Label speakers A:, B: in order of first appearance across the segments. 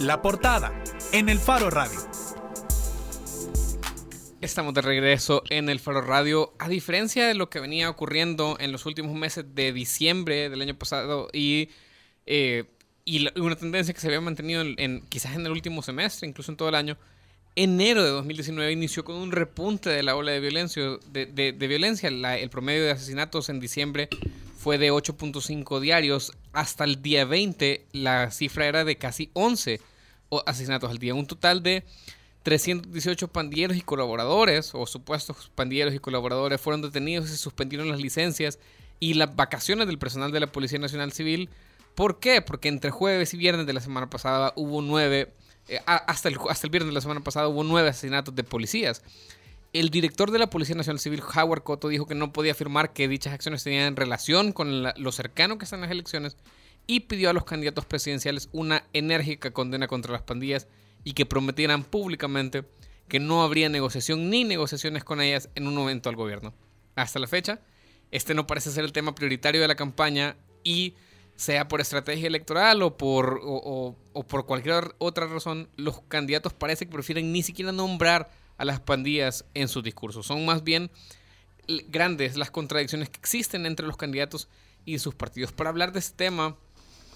A: La portada en el Faro Radio.
B: Estamos de regreso en el Faro Radio. A diferencia de lo que venía ocurriendo en los últimos meses de diciembre del año pasado y, eh, y una tendencia que se había mantenido en, quizás en el último semestre, incluso en todo el año, enero de 2019 inició con un repunte de la ola de violencia. De, violencia. el promedio de asesinatos en diciembre fue de 8.5 diarios. Hasta el día 20 la cifra era de casi 11 asesinatos al día. Un total de 318 pandilleros y colaboradores, o supuestos pandilleros y colaboradores, fueron detenidos y se suspendieron las licencias y las vacaciones del personal de la Policía Nacional Civil. ¿Por qué? Porque entre jueves y viernes de la semana pasada hubo nueve eh, hasta, el, hasta el viernes de la semana pasada hubo nueve asesinatos de policías. El director de la Policía Nacional Civil, Howard Cotto, dijo que no podía afirmar que dichas acciones tenían relación con lo cercano que están las elecciones y pidió a los candidatos presidenciales una enérgica condena contra las pandillas y que prometieran públicamente que no habría negociación ni negociaciones con ellas en un momento al gobierno. Hasta la fecha, este no parece ser el tema prioritario de la campaña y sea por estrategia electoral o por, o, por cualquier otra razón, los candidatos parece que prefieren ni siquiera nombrar a las pandillas en sus discursos. Son más bien grandes las contradicciones que existen entre los candidatos y sus partidos. Para hablar de este tema,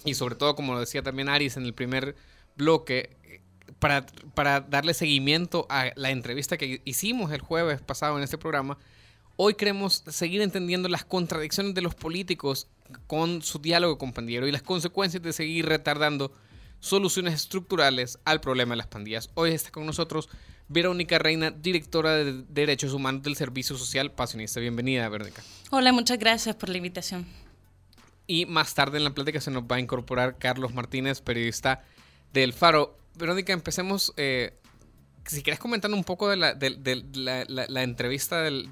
B: y sobre todo, como lo decía también Aris en el primer bloque, para, para darle seguimiento a la entrevista que hicimos el jueves pasado en este programa, hoy queremos seguir entendiendo las contradicciones de los políticos con su diálogo con pandillero y las consecuencias de seguir retardando soluciones estructurales al problema de las pandillas. Hoy está con nosotros Verónica Reina, directora de Derechos Humanos del Servicio Social Pasionista. Bienvenida, Verónica.
C: Hola, muchas gracias por la invitación.
B: Y más tarde en la plática se nos va a incorporar Carlos Martínez, periodista del Faro. Verónica, empecemos. Eh, si quieres comentar un poco de la, la, entrevista del,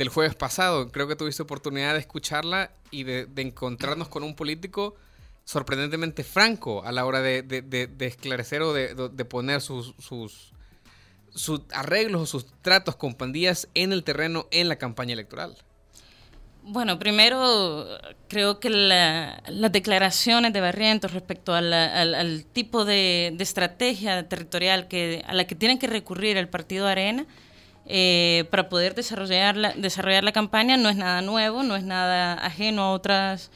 B: del jueves pasado. Creo que tuviste oportunidad de escucharla y de, encontrarnos con un político sorprendentemente franco a la hora de, esclarecer o de, poner sus, sus, arreglos o sus tratos con pandillas en el terreno en la campaña electoral.
C: Bueno, primero creo que las declaraciones de Barrientos respecto al, tipo de, estrategia territorial que, a la que tienen que recurrir el partido Arena eh, para poder desarrollar la, desarrollar la campaña no es nada nuevo, no es nada ajeno a otras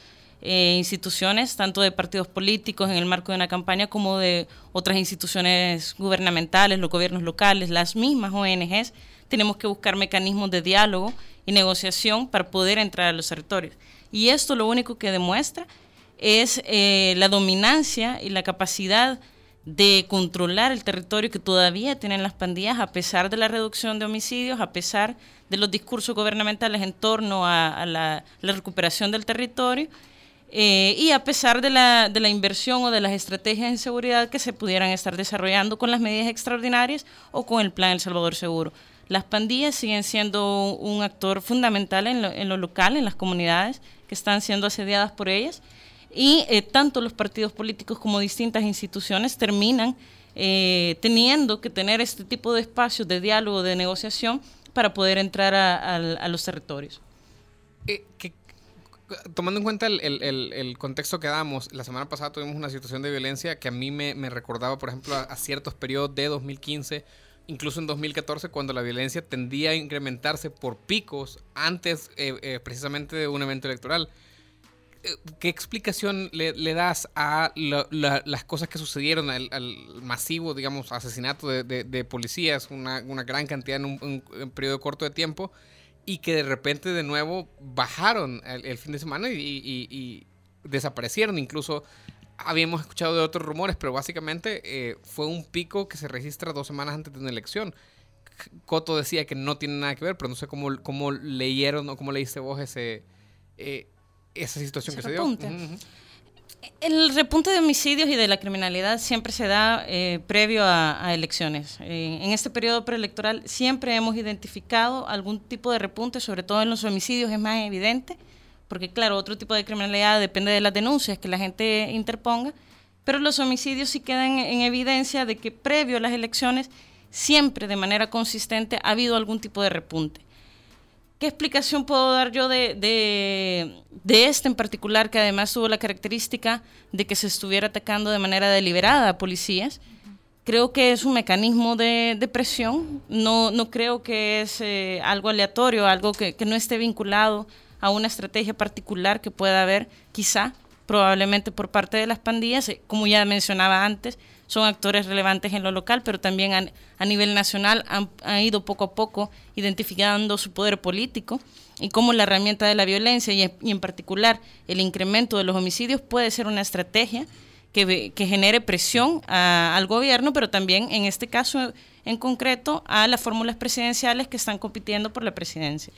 C: eh, instituciones, tanto de partidos políticos en el marco de una campaña como de otras instituciones gubernamentales, los gobiernos locales, las mismas ONGs. Tenemos que buscar mecanismos de diálogo y negociación para poder entrar a los territorios. Y esto lo único que demuestra es eh, la dominancia y la capacidad de controlar el territorio que todavía tienen las pandillas a pesar de la reducción de homicidios, a pesar de los discursos gubernamentales en torno a, la, recuperación del territorio eh, y a pesar de la, de la inversión o de las estrategias en seguridad que se pudieran estar desarrollando con las medidas extraordinarias o con el Plan El Salvador Seguro. Las pandillas siguen siendo un actor fundamental en lo, en lo local, en las comunidades que están siendo asediadas por ellas y eh, tanto los partidos políticos como distintas instituciones terminan eh, teniendo que tener este tipo de espacios de diálogo, de negociación, para poder entrar a, los territorios.
B: Eh, tomando en cuenta el, contexto que damos, la semana pasada tuvimos una situación de violencia que a mí me, recordaba, por ejemplo, a, ciertos periodos de 2015, incluso en 2014, cuando la violencia tendía a incrementarse por picos antes precisamente de un evento electoral. ¿qué explicación le, das a las cosas que sucedieron, al, masivo, digamos, asesinato de, policías, una, gran cantidad en un, periodo corto de tiempo, y que de repente de nuevo bajaron el, fin de semana y, desaparecieron? Incluso habíamos escuchado de otros rumores, pero básicamente eh, fue un pico que se registra dos semanas antes de una elección. Coto decía que no tiene nada que ver, pero no sé cómo, cómo leyeron o cómo leíste vos ese... Eh, esa situación que se dio.
C: El repunte de homicidios y de la criminalidad siempre se da eh, previo a, elecciones. Eh, en este periodo preelectoral siempre hemos identificado algún tipo de repunte, sobre todo en los homicidios es más evidente, porque claro, otro tipo de criminalidad depende de las denuncias que la gente interponga, pero los homicidios sí quedan en evidencia de que previo a las elecciones siempre de manera consistente ha habido algún tipo de repunte. ¿Qué explicación puedo dar yo de, este en particular, que además tuvo la característica de que se estuviera atacando de manera deliberada a policías? Creo que es un mecanismo de, de presión, no, no creo que es eh, algo aleatorio, algo que, que no esté vinculado a una estrategia particular que pueda haber, quizá, probablemente por parte de las pandillas, eh, como ya mencionaba antes, son actores relevantes en lo local, pero también a nivel nacional han, ido poco a poco identificando su poder político y cómo la herramienta de la violencia y, en particular el incremento de los homicidios puede ser una estrategia que, genere presión al gobierno, pero también en este caso en concreto a las fórmulas presidenciales que están compitiendo por la presidencia.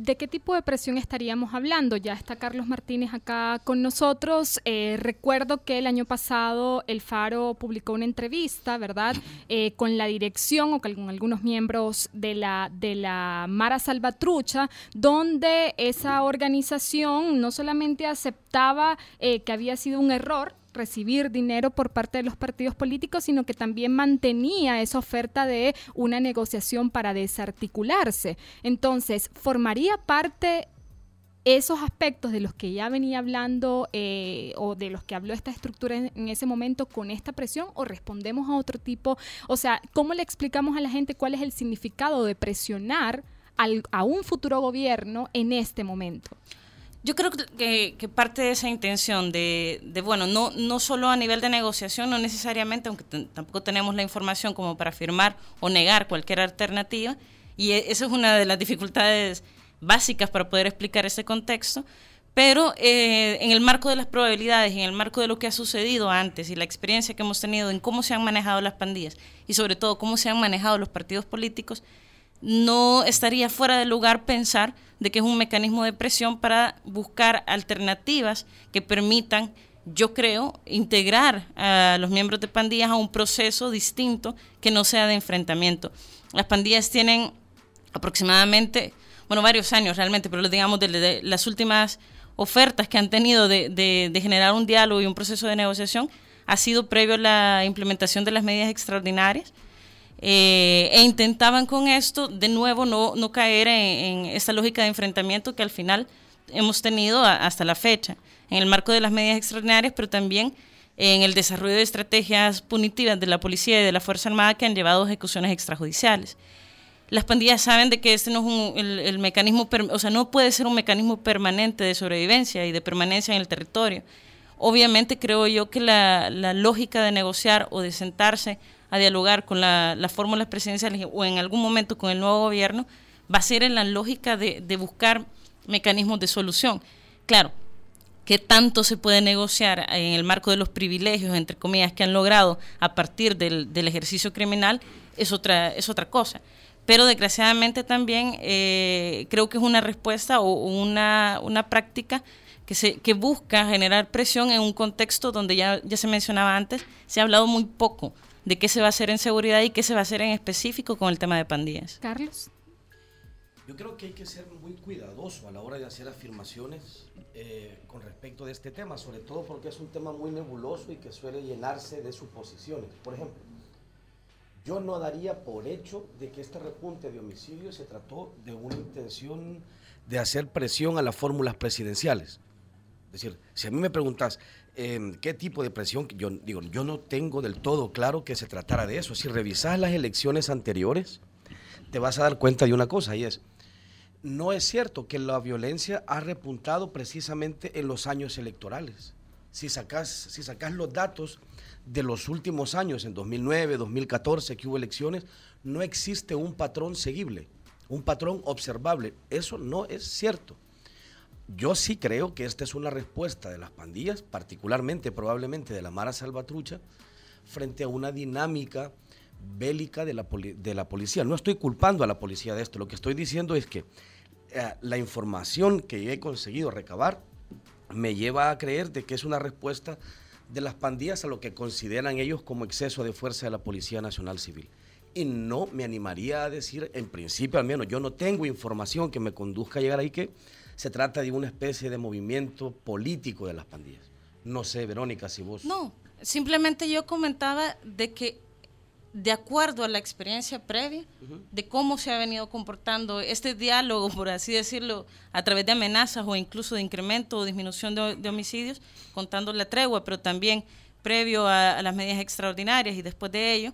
D: ¿De qué tipo de presión estaríamos hablando? Ya está Carlos Martínez acá con nosotros. Eh, recuerdo que el año pasado el Faro publicó una entrevista, ¿verdad?, eh, con la dirección o con algunos miembros de la, de la Mara Salvatrucha, donde esa organización no solamente aceptaba eh, que había sido un error, recibir dinero por parte de los partidos políticos, sino que también mantenía esa oferta de una negociación para desarticularse. Entonces, ¿formaría parte esos aspectos de los que ya venía hablando eh, o de los que habló esta estructura en, ese momento con esta presión o respondemos a otro tipo? O sea, ¿cómo le explicamos a la gente cuál es el significado de presionar a un futuro gobierno en este momento?
C: Yo creo que, parte de esa intención de, bueno, no, no solo a nivel de negociación, no necesariamente, aunque tampoco tenemos la información como para afirmar o negar cualquier alternativa, y e, esa es una de las dificultades básicas para poder explicar ese contexto, pero eh, en el marco de las probabilidades, en el marco de lo que ha sucedido antes y la experiencia que hemos tenido en cómo se han manejado las pandillas y sobre todo cómo se han manejado los partidos políticos, no estaría fuera de lugar pensar de que es un mecanismo de presión para buscar alternativas que permitan, yo creo, integrar a los miembros de pandillas a un proceso distinto que no sea de enfrentamiento. Las pandillas tienen aproximadamente, bueno, varios años realmente, pero digamos de, las últimas ofertas que han tenido de, de generar un diálogo y un proceso de negociación ha sido previo a la implementación de las medidas extraordinarias eh, e intentaban con esto de nuevo no, no caer en, esta lógica de enfrentamiento que al final hemos tenido hasta la fecha, en el marco de las medidas extraordinarias, pero también en el desarrollo de estrategias punitivas de la policía y de la Fuerza Armada que han llevado a ejecuciones extrajudiciales. Las pandillas saben de que este no es el, el, mecanismo, o sea, no puede ser un mecanismo permanente de sobrevivencia y de permanencia en el territorio. Obviamente creo yo que la lógica de negociar o de sentarse a dialogar con las fórmulas presidenciales o en algún momento con el nuevo gobierno, va a ser en la lógica de, buscar mecanismos de solución. Claro, qué tanto se puede negociar en el marco de los privilegios, entre comillas, que han logrado a partir del, ejercicio criminal, es otra, es otra cosa. Pero desgraciadamente también eh, creo que es una respuesta o una, una práctica que, se, que busca generar presión en un contexto donde ya, ya se mencionaba antes, se ha hablado muy poco de qué se va a hacer en seguridad y qué se va a hacer en específico con el tema de pandillas.
D: Carlos.
E: Yo creo que hay que ser muy cuidadoso a la hora de hacer afirmaciones eh, con respecto de este tema, sobre todo porque es un tema muy nebuloso y que suele llenarse de suposiciones. Por ejemplo, yo no daría por hecho de que este repunte de homicidios se trató de una intención de hacer presión a las fórmulas presidenciales. Es decir, si a mí me preguntas, Em, qué tipo de presión, yo digo, yo no tengo del todo claro que se tratara de eso. Si revisas las elecciones anteriores, te vas a dar cuenta de una cosa y es, no es cierto que la violencia ha repuntado precisamente en los años electorales. Si sacas, si sacas los datos de los últimos años, en 2009, 2014, que hubo elecciones, no existe un patrón seguible, un patrón observable. Eso no es cierto. Yo sí creo que esta es una respuesta de las pandillas, particularmente probablemente de la Mara Salvatrucha, frente a una dinámica bélica de la, de la policía. No estoy culpando a la policía de esto, lo que estoy diciendo es que eh, la información que he conseguido recabar me lleva a creer de que es una respuesta de las pandillas a lo que consideran ellos como exceso de fuerza de la Policía Nacional Civil. Y no me animaría a decir, en principio al menos, yo no tengo información que me conduzca a llegar ahí que se trata de una especie de movimiento político de las pandillas. No sé, Verónica, si vos...
C: No, simplemente yo comentaba de que de acuerdo a la experiencia previa de cómo se ha venido comportando este diálogo, por así decirlo, a través de amenazas o incluso de incremento o disminución de, homicidios, contando la tregua, pero también previo a, las medidas extraordinarias y después de ello,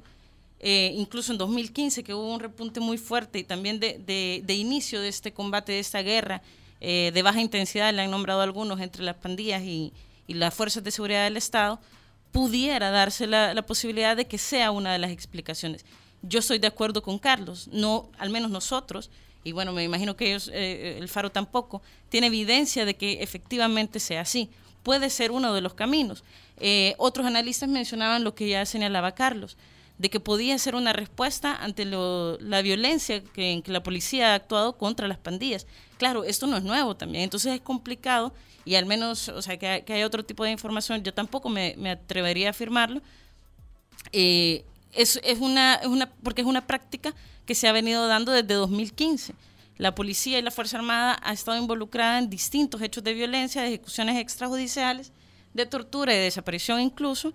C: eh, incluso en 2015 que hubo un repunte muy fuerte y también de, inicio de este combate, de esta guerra eh, de baja intensidad, le han nombrado algunos entre las pandillas y las fuerzas de seguridad del Estado, pudiera darse la, posibilidad de que sea una de las explicaciones. Yo estoy de acuerdo con Carlos, no, al menos nosotros, y bueno, me imagino que ellos, eh, el Faro tampoco, tiene evidencia de que efectivamente sea así. Puede ser uno de los caminos. Eh, otros analistas mencionaban lo que ya señalaba Carlos, de que podía ser una respuesta ante la violencia que, en que la policía ha actuado contra las pandillas. Claro, esto no es nuevo también, entonces es complicado y al menos, o sea, que, hay otro tipo de información, yo tampoco me, atrevería a afirmarlo. Eh, es, es, una, es una, porque es una práctica que se ha venido dando desde 2015. La policía y la Fuerza Armada ha estado involucrada en distintos hechos de violencia, de ejecuciones extrajudiciales, de tortura y de desaparición incluso,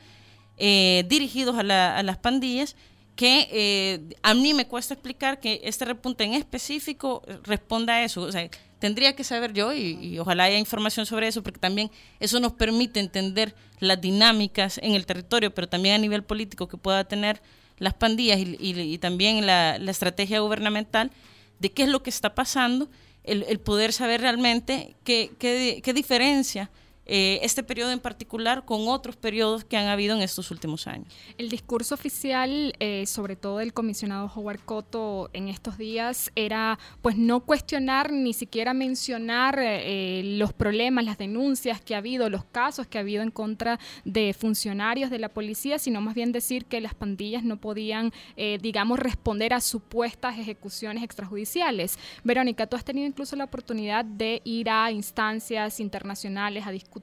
C: eh, dirigidos a, las pandillas, que eh, a mí me cuesta explicar que este repunte en específico responda a eso. O sea, tendría que saber yo y, ojalá haya información sobre eso, porque también eso nos permite entender las dinámicas en el territorio, pero también a nivel político que pueda tener las pandillas y, también la, estrategia gubernamental de qué es lo que está pasando, el, poder saber realmente qué, qué, qué diferencia eh, este periodo en particular con otros periodos que han habido en estos últimos años.
D: El discurso oficial, eh, sobre todo del comisionado Howard Cotto en estos días, era pues no cuestionar ni siquiera mencionar eh, los problemas, las denuncias que ha habido, los casos que ha habido en contra de funcionarios de la policía, sino más bien decir que las pandillas no podían, digamos, responder a supuestas ejecuciones extrajudiciales. Verónica, tú has tenido incluso la oportunidad de ir a instancias internacionales a discutir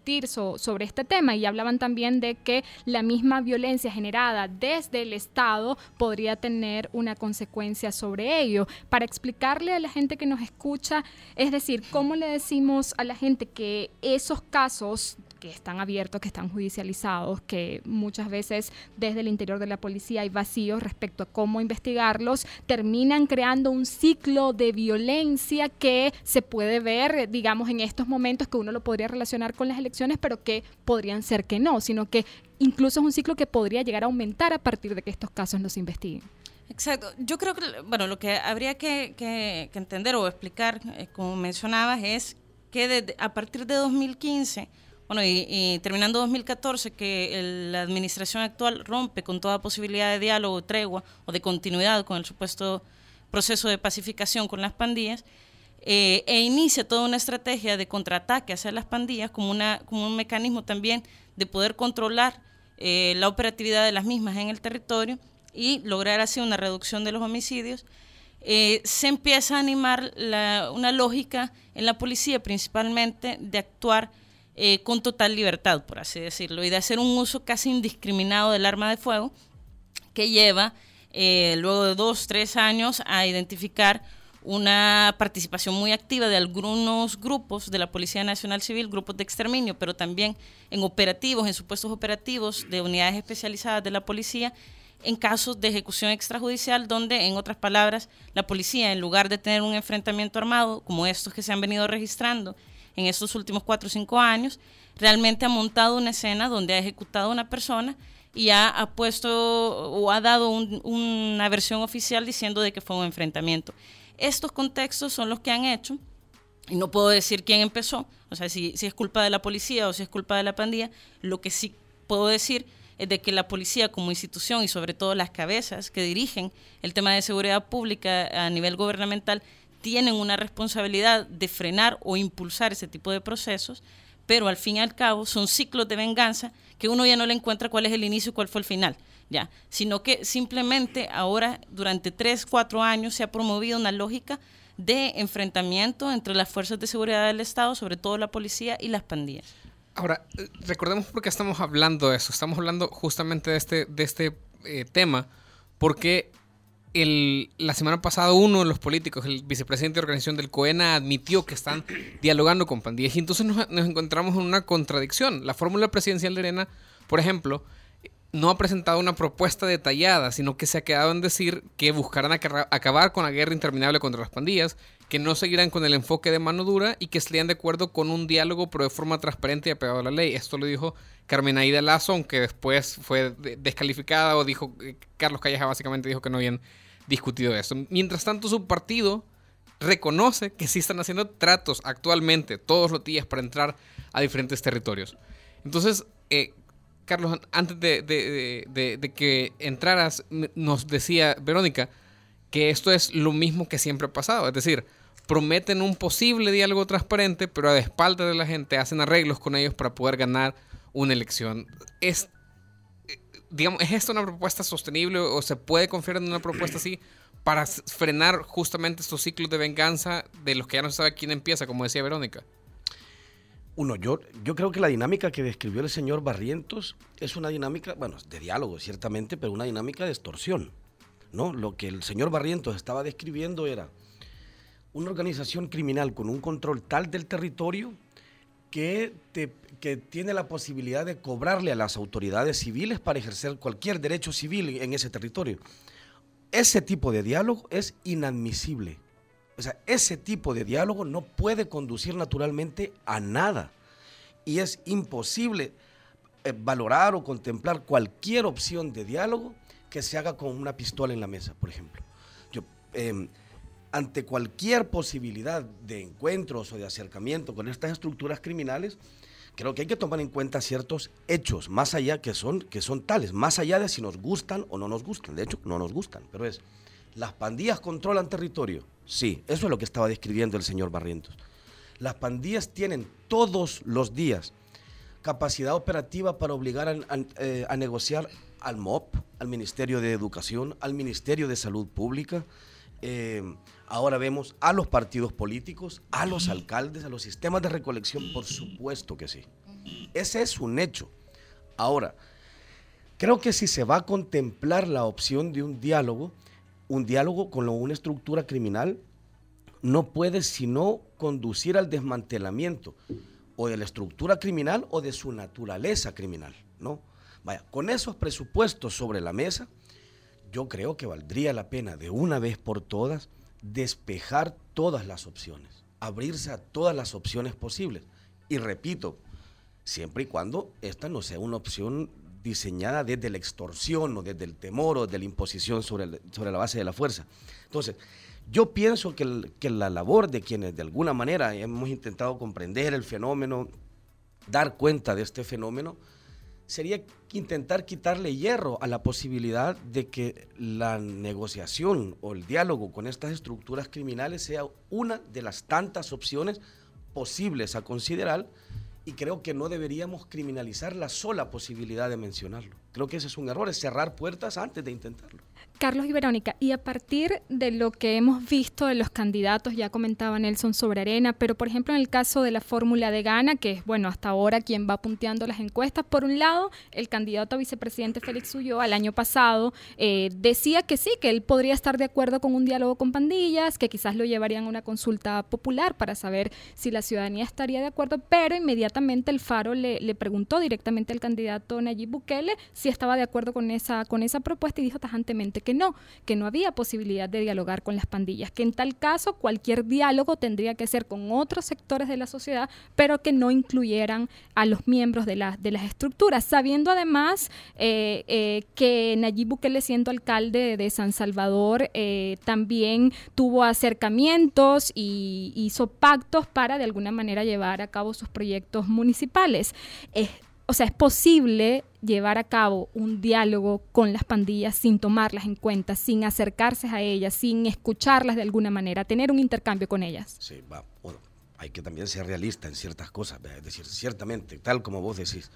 D: sobre este tema y hablaban también de que la misma violencia generada desde el Estado podría tener una consecuencia sobre ello. Para explicarle a la gente que nos escucha, es decir, ¿cómo le decimos a la gente que esos casos que están abiertos, que están judicializados, que muchas veces desde el interior de la policía hay vacíos respecto a cómo investigarlos, terminan creando un ciclo de violencia que se puede ver, digamos, en estos momentos que uno lo podría relacionar con las elecciones, pero que podrían ser que no, sino que incluso es un ciclo que podría llegar a aumentar a partir de que estos casos no se investiguen.
C: Exacto. Yo creo que, bueno, lo que habría que, entender o explicar, eh, como mencionabas, es que a partir de 2015 bueno, y, terminando 2014, que la administración actual rompe con toda posibilidad de diálogo, tregua o de continuidad con el supuesto proceso de pacificación con las pandillas, eh, e inicia toda una estrategia de contraataque hacia las pandillas como, una, como un mecanismo también de poder controlar eh, la operatividad de las mismas en el territorio y lograr así una reducción de los homicidios, eh, se empieza a animar una lógica en la policía principalmente de actuar eh, con total libertad, por así decirlo, y de hacer un uso casi indiscriminado del arma de fuego que lleva eh, luego de dos, tres años a identificar una participación muy activa de algunos grupos de la Policía Nacional Civil, grupos de exterminio, pero también en operativos, en supuestos operativos de unidades especializadas de la policía, en casos de ejecución extrajudicial, donde, en otras palabras, la policía, en lugar de tener un enfrentamiento armado, como estos que se han venido registrando en estos últimos cuatro o cinco años, realmente ha montado una escena donde ha ejecutado a una persona y ha, puesto o ha dado una versión oficial diciendo de que fue un enfrentamiento. Estos contextos son los que han hecho, y no puedo decir quién empezó, o sea, si, si es culpa de la policía o si es culpa de la pandilla, lo que sí puedo decir es de que la policía como institución y sobre todo las cabezas que dirigen el tema de seguridad pública a nivel gubernamental tienen una responsabilidad de frenar o impulsar ese tipo de procesos, pero al fin y al cabo son ciclos de venganza que uno ya no le encuentra cuál es el inicio y cuál fue el final, ya, sino que simplemente ahora durante tres, cuatro años se ha promovido una lógica de enfrentamiento entre las fuerzas de seguridad del Estado, sobre todo la policía y las pandillas.
B: Ahora, eh, recordemos por qué estamos hablando de eso. Estamos hablando justamente de este, de este eh, tema, porque la semana pasada uno de los políticos, el vicepresidente de organización del COENA, admitió que están dialogando con pandillas y entonces nos, encontramos en una contradicción. La fórmula presidencial de Arena, por ejemplo, no ha presentado una propuesta detallada, sino que se ha quedado en decir que buscarán acabar con la guerra interminable contra las pandillas, que no seguirán con el enfoque de mano dura y que estarían de acuerdo con un diálogo pero de forma transparente y apegado a la ley. Esto lo dijo Carmen Aida Lazo, aunque después fue descalificada o dijo, eh, Carlos Calleja básicamente dijo que no habían discutido eso. Mientras tanto, su partido reconoce que sí están haciendo tratos actualmente, todos los días, para entrar a diferentes territorios. Entonces, eh, Carlos, antes de, que entraras, nos decía Verónica que esto es lo mismo que siempre ha pasado. Es decir, prometen un posible diálogo transparente, pero a espaldas de la gente hacen arreglos con ellos para poder ganar una elección. Es, digamos, ¿es esto una propuesta sostenible o se puede confiar en una propuesta así para frenar justamente estos ciclos de venganza de los que ya no se sabe quién empieza, como decía Verónica?
E: Uno, yo, yo creo que la dinámica que describió el señor Barrientos es una dinámica, bueno, de diálogo ciertamente, pero una dinámica de extorsión. ¿no? Lo que el señor Barrientos estaba describiendo era una organización criminal con un control tal del territorio que, que tiene la posibilidad de cobrarle a las autoridades civiles para ejercer cualquier derecho civil en ese territorio. Ese tipo de diálogo es inadmisible. O sea, ese tipo de diálogo no puede conducir naturalmente a nada. Y es imposible eh, valorar o contemplar cualquier opción de diálogo que se haga con una pistola en la mesa, por ejemplo. Yo, em, ante cualquier posibilidad de encuentros o de acercamiento con estas estructuras criminales, creo que hay que tomar en cuenta ciertos hechos, más allá que son, que son tales, más allá de si nos gustan o no nos gustan. De hecho, no nos gustan, pero es, ¿las pandillas controlan territorio? Sí, eso es lo que estaba describiendo el señor Barrientos. Las pandillas tienen todos los días capacidad operativa para obligar a, eh, negociar al MOP, al Ministerio de Educación, al Ministerio de Salud Pública. Eh, ahora vemos a los partidos políticos, a los alcaldes, a los sistemas de recolección, por supuesto que sí. Ese es un hecho. Ahora, creo que si se va a contemplar la opción de un diálogo, un diálogo con una estructura criminal no puede sino conducir al desmantelamiento o de la estructura criminal o de su naturaleza criminal, ¿no? Vaya, con esos presupuestos sobre la mesa, yo creo que valdría la pena de una vez por todas despejar todas las opciones, abrirse a todas las opciones posibles. Y repito, siempre y cuando esta no sea una opción diseñada desde la extorsión o desde el temor o desde la imposición sobre, sobre la base de la fuerza. Entonces, yo pienso que, que la labor de quienes de alguna manera hemos intentado comprender el fenómeno, dar cuenta de este fenómeno, sería intentar quitarle hierro a la posibilidad de que la negociación o el diálogo con estas estructuras criminales sea una de las tantas opciones posibles a considerar y creo que no deberíamos criminalizar la sola posibilidad de mencionarlo. Creo que ese es un error, es cerrar puertas antes de intentarlo.
D: Carlos y Verónica, y a partir de lo que hemos visto de los candidatos, ya comentaba Nelson sobre Arena, pero por ejemplo en el caso de la fórmula de Gana, que es bueno hasta ahora quien va punteando las encuestas, por un lado, el candidato a vicepresidente Félix Ulloa el año pasado eh, decía que sí, que él podría estar de acuerdo con un diálogo con pandillas, que quizás lo llevarían a una consulta popular para saber si la ciudadanía estaría de acuerdo, pero inmediatamente el Faro le, le preguntó directamente al candidato Nayib Bukele si estaba de acuerdo con esa, con esa propuesta y dijo tajantemente que no, que no había posibilidad de dialogar con las pandillas, que en tal caso cualquier diálogo tendría que ser con otros sectores de la sociedad, pero que no incluyeran a los miembros de, de las estructuras, sabiendo además eh, eh, que Nayib Bukele siendo alcalde de San Salvador eh, también tuvo acercamientos y hizo pactos para de alguna manera llevar a cabo sus proyectos municipales o sea, es posible llevar a cabo un diálogo con las pandillas sin tomarlas en cuenta, sin acercarse a ellas, sin escucharlas de alguna manera, tener un intercambio con ellas.
E: Sí, va, bueno, hay que también ser realista en ciertas cosas, es decir, ciertamente, tal como vos decís,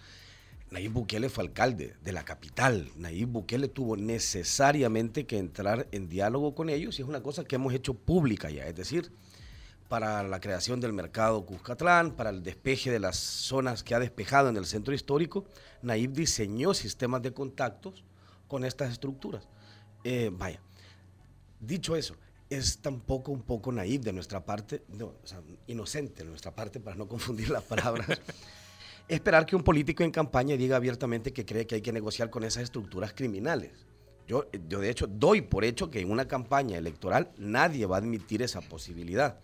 E: Nayib Bukele fue alcalde de la capital, Nayib Bukele tuvo necesariamente que entrar en diálogo con ellos y es una cosa que hemos hecho pública ya, es decir, para la creación del mercado Cuscatlán, para el despeje de las zonas que ha despejado en el centro histórico, Naib diseñó sistemas de contactos con estas estructuras. Eh, vaya, dicho eso, es tampoco un poco naib de nuestra parte, no, o sea, inocente de nuestra parte, para no confundir las palabras, esperar que un político en campaña diga abiertamente que cree que hay que negociar con esas estructuras criminales. Yo, yo de hecho doy por hecho que en una campaña electoral nadie va a admitir esa posibilidad.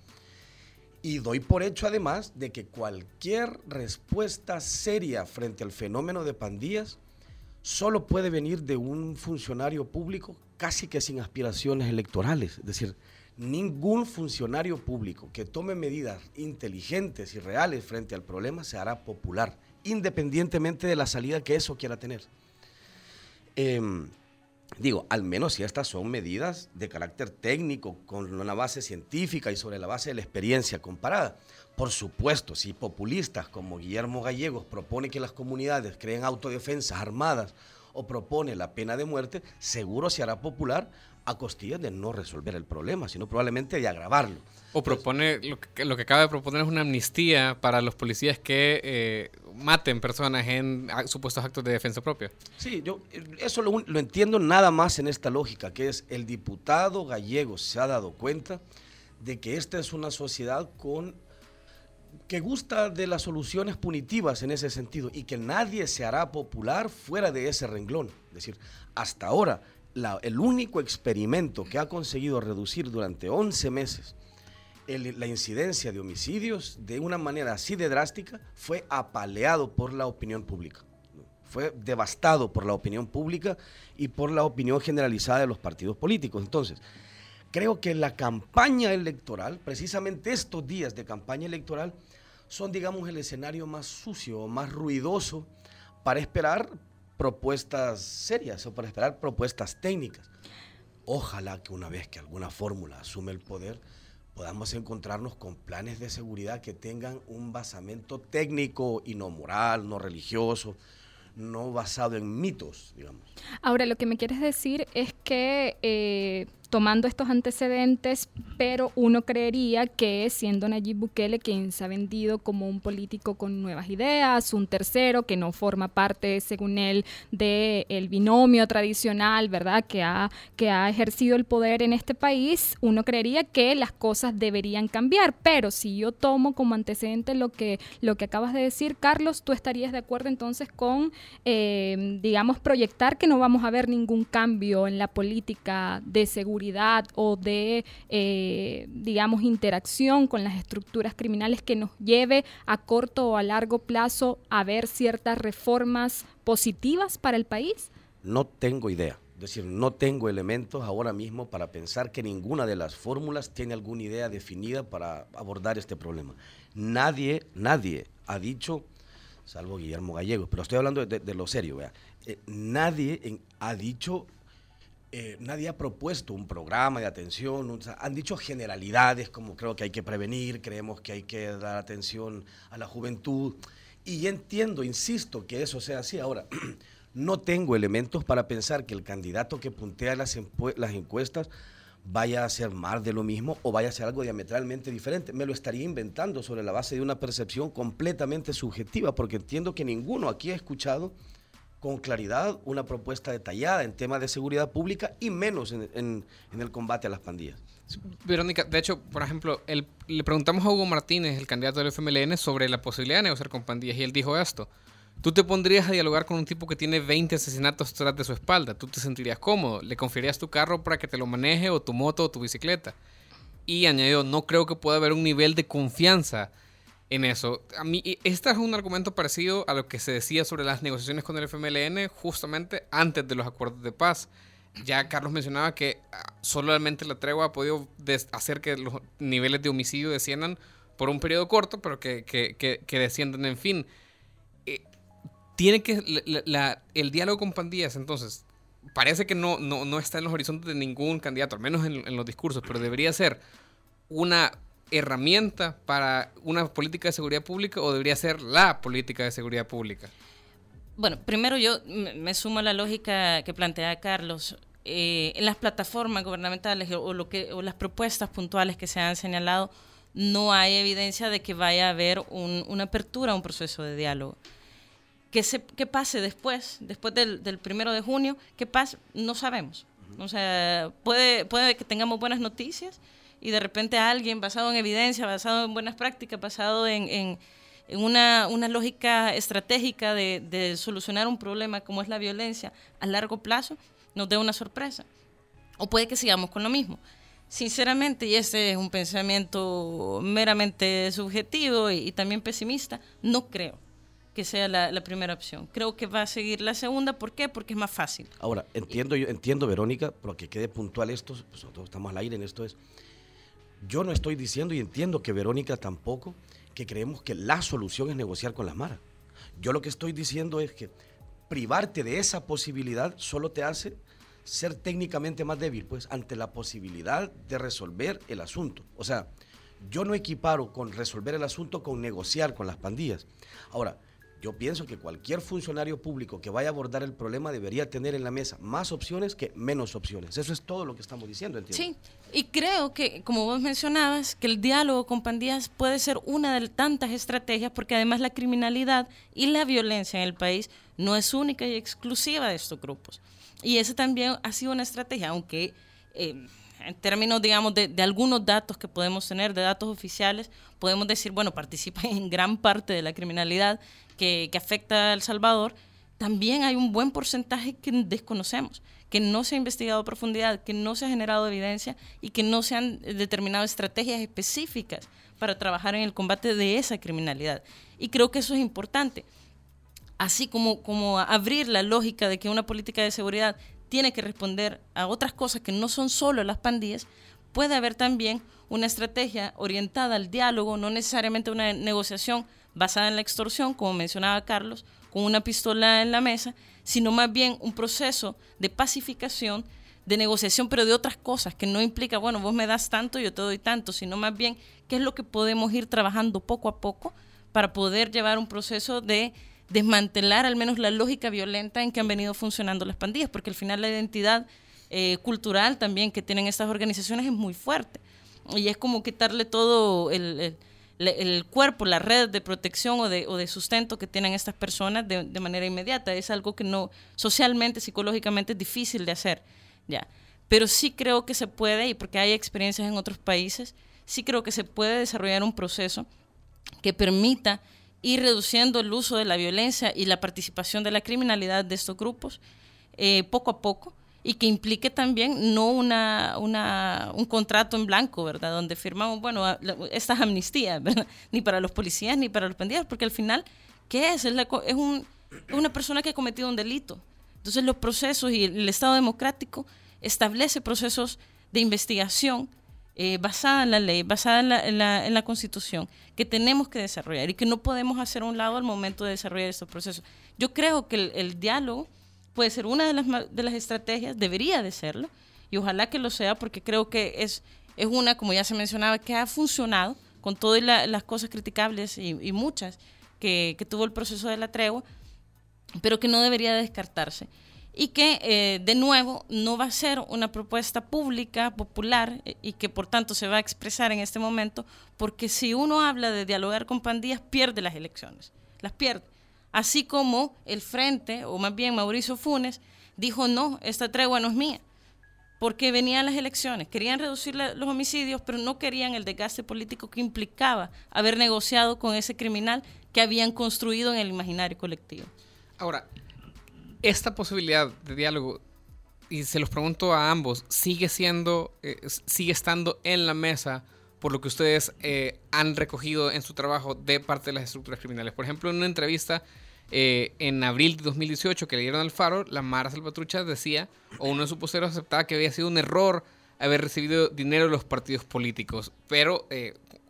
E: Y doy por hecho además de que cualquier respuesta seria frente al fenómeno de pandillas solo puede venir de un funcionario público casi que sin aspiraciones electorales. Es decir, ningún funcionario público que tome medidas inteligentes y reales frente al problema se hará popular, independientemente de la salida que eso quiera tener. Em, digo, al menos si estas son medidas de carácter técnico, con una base científica y sobre la base de la experiencia comparada. Por supuesto, si populistas como Guillermo Gallegos propone que las comunidades creen autodefensas armadas o propone la pena de muerte, seguro se hará popular a costillas de no resolver el problema, sino probablemente de agravarlo.
B: O propone, lo que, lo que acaba de proponer es una amnistía para los policías que eh, maten personas en supuestos actos de defensa propia.
E: Sí, yo eso lo, lo entiendo nada más en esta lógica, que es el diputado gallego se ha dado cuenta de que esta es una sociedad con que gusta de las soluciones punitivas en ese sentido y que nadie se hará popular fuera de ese renglón. Es decir, hasta ahora, el único experimento que ha conseguido reducir durante 11 meses la incidencia de homicidios de una manera así de drástica fue apaleado por la opinión pública. Fue devastado por la opinión pública y por la opinión generalizada de los partidos políticos. Entonces, creo que la campaña electoral, precisamente estos días de campaña electoral, son, digamos, el escenario más sucio, más ruidoso para esperar propuestas serias o para esperar propuestas técnicas. Ojalá que una vez que alguna fórmula asume el poder, podamos encontrarnos con planes de seguridad que tengan un basamento técnico y no moral, no religioso, no basado en mitos, digamos.
D: Ahora, lo que me quieres decir es que eh, tomando estos antecedentes, pero uno creería que siendo Nayib Bukele quien se ha vendido como un político con nuevas ideas, un tercero que no forma parte, según él, del binomio tradicional, ¿verdad?, que ha, que ha ejercido el poder en este país, uno creería que las cosas deberían cambiar. Pero si yo tomo como antecedente lo que, lo que acabas de decir, Carlos, tú estarías de acuerdo entonces con, eh, digamos, proyectar que no vamos a ver ningún cambio en la política de seguridad o de, eh, digamos, interacción con las estructuras criminales que nos lleve a corto o a largo plazo a ver ciertas reformas positivas para el país?
E: No tengo idea. Es decir, no tengo elementos ahora mismo para pensar que ninguna de las fórmulas tiene alguna idea definida para abordar este problema. Nadie, nadie ha dicho, salvo Guillermo Gallegos, pero estoy hablando de, lo serio, eh, nadie ha dicho eh, nadie ha propuesto un programa de atención, han dicho generalidades como creo que hay que prevenir, creemos que hay que dar atención a la juventud. Y entiendo, insisto, que eso sea así. Ahora, no tengo elementos para pensar que el candidato que puntea las, las encuestas vaya a ser más de lo mismo o vaya a ser algo diametralmente diferente. Me lo estaría inventando sobre la base de una percepción completamente subjetiva, porque entiendo que ninguno aquí ha escuchado con claridad una propuesta detallada en temas de seguridad pública y menos en, el combate a las pandillas.
B: Verónica, de hecho, por ejemplo, le preguntamos a Hugo Martínez, el candidato del FMLN, sobre la posibilidad de negociar con pandillas y él dijo esto. ¿Tú te pondrías a dialogar con un tipo que tiene 20 asesinatos tras de su espalda? ¿Tú te sentirías cómodo? ¿Le confiarías tu carro para que te lo maneje o tu moto o tu bicicleta? Y añadió, no creo que pueda haber un nivel de confianza en eso. A mí, este es un argumento parecido a lo que se decía sobre las negociaciones con el FMLN justamente antes de los acuerdos de paz. Ya Carlos mencionaba que ah, solamente la tregua ha podido hacer que los niveles de homicidio desciendan por un periodo corto, pero que, que, que, desciendan en fin. Eh, tiene que el diálogo con pandillas, entonces, parece que no, no, no, está en los horizontes de ningún candidato, al menos en, en los discursos, pero debería ser una herramienta para una política de seguridad pública o debería ser la política de seguridad pública?
C: Bueno, primero yo me sumo a la lógica que plantea Carlos. Eh, en las plataformas gubernamentales o, lo que, o las propuestas puntuales que se han señalado, no hay evidencia de que vaya a haber una apertura a un proceso de diálogo. ¿Qué, se, qué pase después, después del, del, primero de junio? ¿Qué pase? No sabemos. O sea, puede, puede que tengamos buenas noticias, y de repente alguien basado en evidencia, basado en buenas prácticas, basado en, en una, una lógica estratégica de, de, solucionar un problema como es la violencia a largo plazo, nos dé una sorpresa. O puede que sigamos con lo mismo. Sinceramente, y este es un pensamiento meramente subjetivo y, también pesimista, no creo que sea la, la, primera opción. Creo que va a seguir la segunda. ¿Por qué? Porque es más fácil.
E: Ahora, entiendo, yo, entiendo Verónica, pero que quede puntual esto, pues nosotros estamos al aire en esto es, yo no estoy diciendo y entiendo que Verónica tampoco, que creemos que la solución es negociar con las maras. Yo lo que estoy diciendo es que privarte de esa posibilidad solo te hace ser técnicamente más débil, pues, ante la posibilidad de resolver el asunto. O sea, yo no equiparo con resolver el asunto con negociar con las pandillas. Ahora, yo pienso que cualquier funcionario público que vaya a abordar el problema debería tener en la mesa más opciones que menos opciones. Eso es todo lo que estamos diciendo,
C: ¿entiendes? Sí, y creo que, como vos mencionabas, que el diálogo con pandillas puede ser una de tantas estrategias, porque además la criminalidad y la violencia en el país no es única y exclusiva de estos grupos. Y esa también ha sido una estrategia, aunque eh, en términos, digamos, de, algunos datos que podemos tener, de datos oficiales, podemos decir, bueno, participan en gran parte de la criminalidad que, afecta a El Salvador, también hay un buen porcentaje que desconocemos, que no se ha investigado profundidad, que no se ha generado evidencia y que no se han determinado estrategias específicas para trabajar en el combate de esa criminalidad. Y creo que eso es importante así como, como abrir la lógica de que una política de seguridad tiene que responder a otras cosas que no son solo las pandillas, puede haber también una estrategia orientada al diálogo, no necesariamente una negociación basada en la extorsión, como mencionaba Carlos, con una pistola en la mesa, sino más bien un proceso de pacificación, de negociación, pero de otras cosas, que no implica, bueno, vos me das tanto, yo te doy tanto, sino más bien qué es lo que podemos ir trabajando poco a poco para poder llevar un proceso de desmantelar al menos la lógica violenta en que han venido funcionando las pandillas, porque al final la identidad eh, cultural también que tienen estas organizaciones es muy fuerte. Y es como quitarle todo el, cuerpo, la red de protección o de, sustento que tienen estas personas de, de, manera inmediata. Es algo que no socialmente, psicológicamente es difícil de hacer. ya Pero sí creo que se puede, y porque hay experiencias en otros países, sí creo que se puede desarrollar un proceso que permita ir reduciendo el uso de la violencia y la participación de la criminalidad de estos grupos eh, poco a poco y que implique también no una, una, un contrato en blanco, ¿verdad? Donde firmamos, bueno, estas amnistías, ¿verdad? Ni para los policías ni para los pandilleros, porque al final, ¿qué es? Es, es, un, es una persona que ha cometido un delito. Entonces los procesos y el Estado democrático establece procesos de investigación eh, basada en la ley, basada en la, en, la, Constitución, que tenemos que desarrollar y que no podemos hacer a un lado al momento de desarrollar estos procesos. Yo creo que el, diálogo puede ser una de las, de las estrategias, debería de serlo, y ojalá que lo sea, porque creo que es, es una, como ya se mencionaba, que ha funcionado con todas las cosas criticables y, muchas que, que tuvo el proceso de la tregua, pero que no debería descartarse y que eh, de nuevo no va a ser una propuesta pública, popular eh, y que por tanto se va a expresar en este momento, porque si uno habla de dialogar con pandillas, pierde las elecciones, las pierde. Así como el Frente, o más bien Mauricio Funes, dijo, no, esta tregua no es mía, porque venían las elecciones, querían reducir los homicidios, pero no querían el desgaste político que implicaba haber negociado con ese criminal que habían construido en el imaginario colectivo.
B: Ahora, esta posibilidad de diálogo, y se los pregunto a ambos, sigue siendo, eh, sigue estando en la mesa por lo que ustedes eh, han recogido en su trabajo de parte de las estructuras criminales. Por ejemplo, en una entrevista eh, en abril de 2018 que le dieron al Faro, la Mara Salvatrucha decía, o uno de sus posteros aceptaba que había sido un error haber recibido dinero de los partidos políticos, pero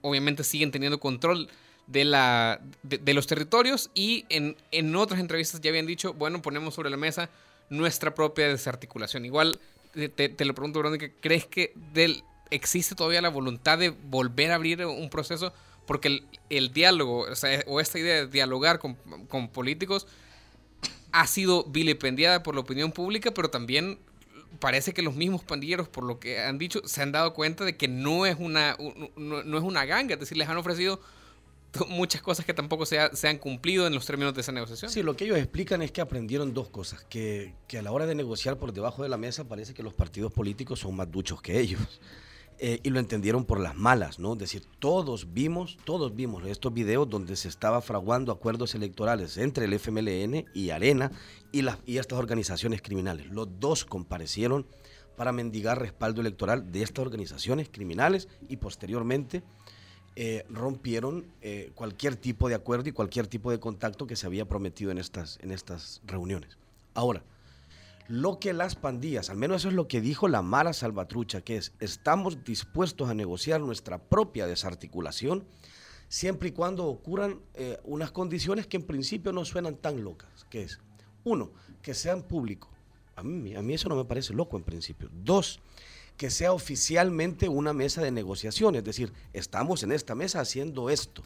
B: obviamente siguen teniendo control de, la, de, los territorios y en, en, otras entrevistas ya habían dicho, bueno, ponemos sobre la mesa nuestra propia desarticulación. Igual te, te lo pregunto, Verónica, ¿crees que del, existe todavía la voluntad de volver a abrir un proceso? Porque el, el diálogo, o, sea, o, esta idea de dialogar con, con políticos ha sido vilipendiada por la opinión pública, pero también parece que los mismos pandilleros, por lo que han dicho, se han dado cuenta de que no es una, no, no es una ganga, es decir, les han ofrecido muchas cosas que tampoco se, se, han cumplido en los términos de esa negociación.
E: Sí, lo que ellos explican es que aprendieron dos cosas, que, que, a la hora de negociar por debajo de la mesa parece que los partidos políticos son más duchos que ellos. Eh, y lo entendieron por las malas, ¿no? Es decir, todos vimos, todos vimos estos videos donde se estaba fraguando acuerdos electorales entre el FMLN y Arena y, las, y estas organizaciones criminales. Los dos comparecieron para mendigar respaldo electoral de estas organizaciones criminales y posteriormente eh, rompieron eh, cualquier tipo de acuerdo y cualquier tipo de contacto que se había prometido en estas, en estas reuniones. Ahora, lo que las pandillas, al menos eso es lo que dijo la Mara Salvatrucha, que es, estamos dispuestos a negociar nuestra propia desarticulación siempre y cuando ocurran eh, unas condiciones que en principio no suenan tan locas, que es, uno, que sean públicos. A mí, a mí eso no me parece loco en principio. Dos, que sea oficialmente una mesa de negociación, es decir, estamos en esta mesa haciendo esto.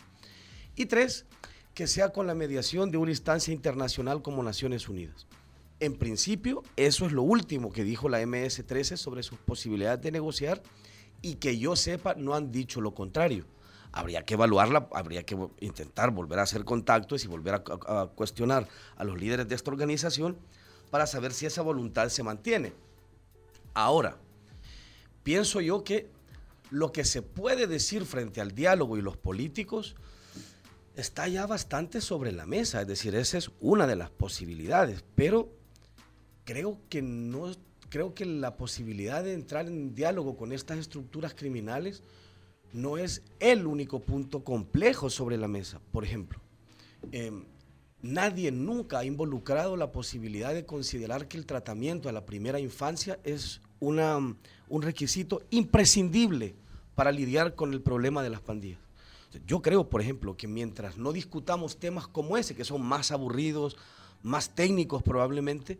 E: Y tres, que sea con la mediación de una instancia internacional como Naciones Unidas. En principio, eso es lo último que dijo la MS-13 sobre sus posibilidades de negociar y que yo sepa no han dicho lo contrario. Habría que evaluarla, habría que intentar volver a hacer contactos y volver a, cuestionar a los líderes de esta organización para saber si esa voluntad se mantiene. Ahora, pienso yo que lo que se puede decir frente al diálogo y los políticos está ya bastante sobre la mesa, es decir, esa es una de las posibilidades, pero creo que no creo que la posibilidad de entrar en diálogo con estas estructuras criminales no es el único punto complejo sobre la mesa. Por ejemplo, em, nadie nunca ha involucrado la posibilidad de considerar que el tratamiento a la primera infancia es una, un requisito imprescindible para lidiar con el problema de las pandillas. Yo creo, por ejemplo, que mientras no discutamos temas como ese, que son más aburridos, más técnicos probablemente,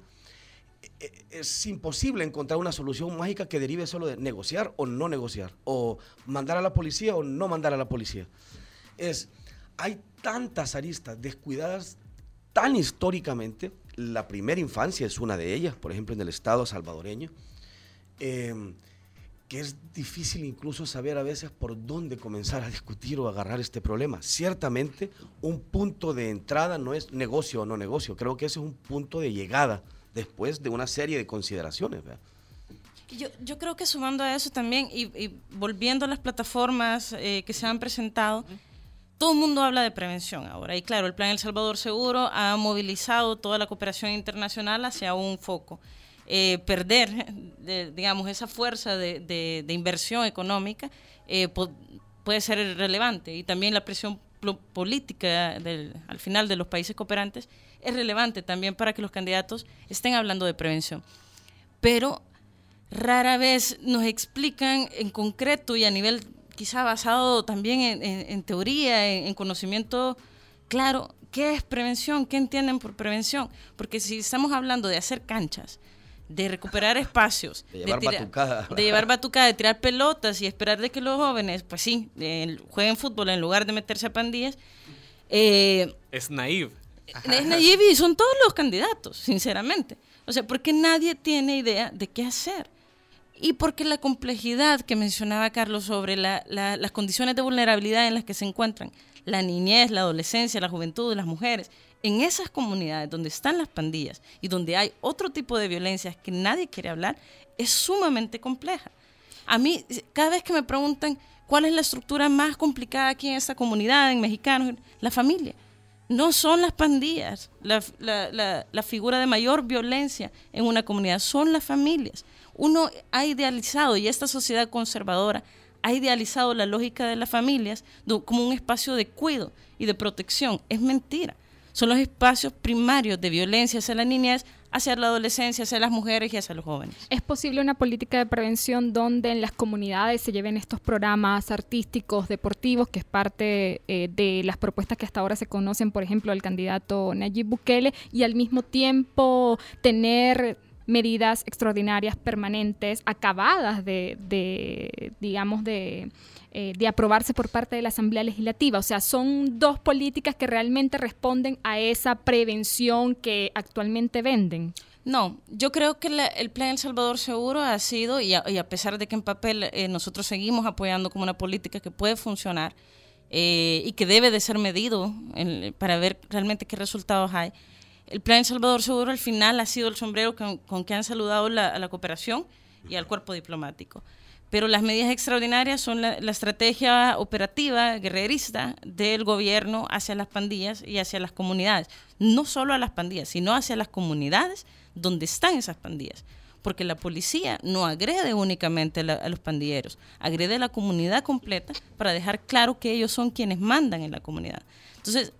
E: es imposible encontrar una solución mágica que derive solo de negociar o no negociar, o mandar a la policía o no mandar a la policía. Es, hay tantas aristas descuidadas tan históricamente, la primera infancia es una de ellas, por ejemplo en el Estado salvadoreño, em, que es difícil incluso saber a veces por dónde comenzar a discutir o agarrar este problema. Ciertamente un punto de entrada no es negocio o no negocio, creo que ese es un punto de llegada después de una serie de consideraciones.
C: Yo, yo, creo que sumando a eso también y, volviendo a las plataformas eh, que se han presentado, todo el mundo habla de prevención ahora. Y claro, el Plan El Salvador Seguro ha movilizado toda la cooperación internacional hacia un foco. Eh, perder, digamos, esa fuerza de, inversión económica eh, puede ser relevante. Y también la presión política al final de los países cooperantes es relevante también para que los candidatos estén hablando de prevención. Pero rara vez nos explican en concreto y a nivel quizá basado también en, teoría, en, conocimiento claro, qué es prevención, qué entienden por prevención. Porque si estamos hablando de hacer canchas, de recuperar espacios,
E: de llevar batucada,
C: de llevar batucada, de tirar pelotas y esperar de que los jóvenes, pues sí, jueguen fútbol en lugar de meterse a pandillas.
B: Eh, es naive.
C: Es son todos los candidatos, sinceramente. O sea, porque nadie tiene idea de qué hacer. Y porque la complejidad que mencionaba Carlos sobre las condiciones de vulnerabilidad en las que se encuentran la niñez, la adolescencia, la juventud, las mujeres, en esas comunidades donde están las pandillas y donde hay otro tipo de violencias que nadie quiere hablar, es sumamente compleja. A mí, cada vez que me preguntan cuál es la estructura más complicada aquí en esta comunidad, en mexicanos, la familia no son las pandillas la, figura de mayor violencia en una comunidad, son las familias. Uno ha idealizado, y esta sociedad conservadora ha idealizado la lógica de las familias como un espacio de cuidado y de protección. Es mentira. Son los espacios primarios de violencia hacia la niñez hacia la adolescencia, hacia las mujeres y hacia los jóvenes.
D: ¿Es posible una política de prevención donde en las comunidades se lleven estos programas artísticos, deportivos, que es parte eh, de las propuestas que hasta ahora se conocen, por ejemplo, el candidato Nayib Bukele, y al mismo tiempo tener medidas extraordinarias, permanentes, acabadas de, de digamos, de eh, de aprobarse por parte de la Asamblea Legislativa. O sea, son dos políticas que realmente responden a esa prevención que actualmente venden.
C: No, yo creo que el Plan El Salvador Seguro ha sido, y a, pesar de que en papel eh, nosotros seguimos apoyando como una política que puede funcionar eh, y que debe de ser medido para ver realmente qué resultados hay, el Plan Salvador Seguro al final ha sido el sombrero con, que han saludado a la cooperación y al cuerpo diplomático pero las medidas extraordinarias son la, estrategia operativa, guerrerista del gobierno hacia las pandillas y hacia las comunidades. No solo a las pandillas, sino hacia las comunidades donde están esas pandillas. Porque la policía no agrede únicamente a los pandilleros, agrede a la comunidad completa para dejar claro que ellos son quienes mandan en la comunidad. Entonces,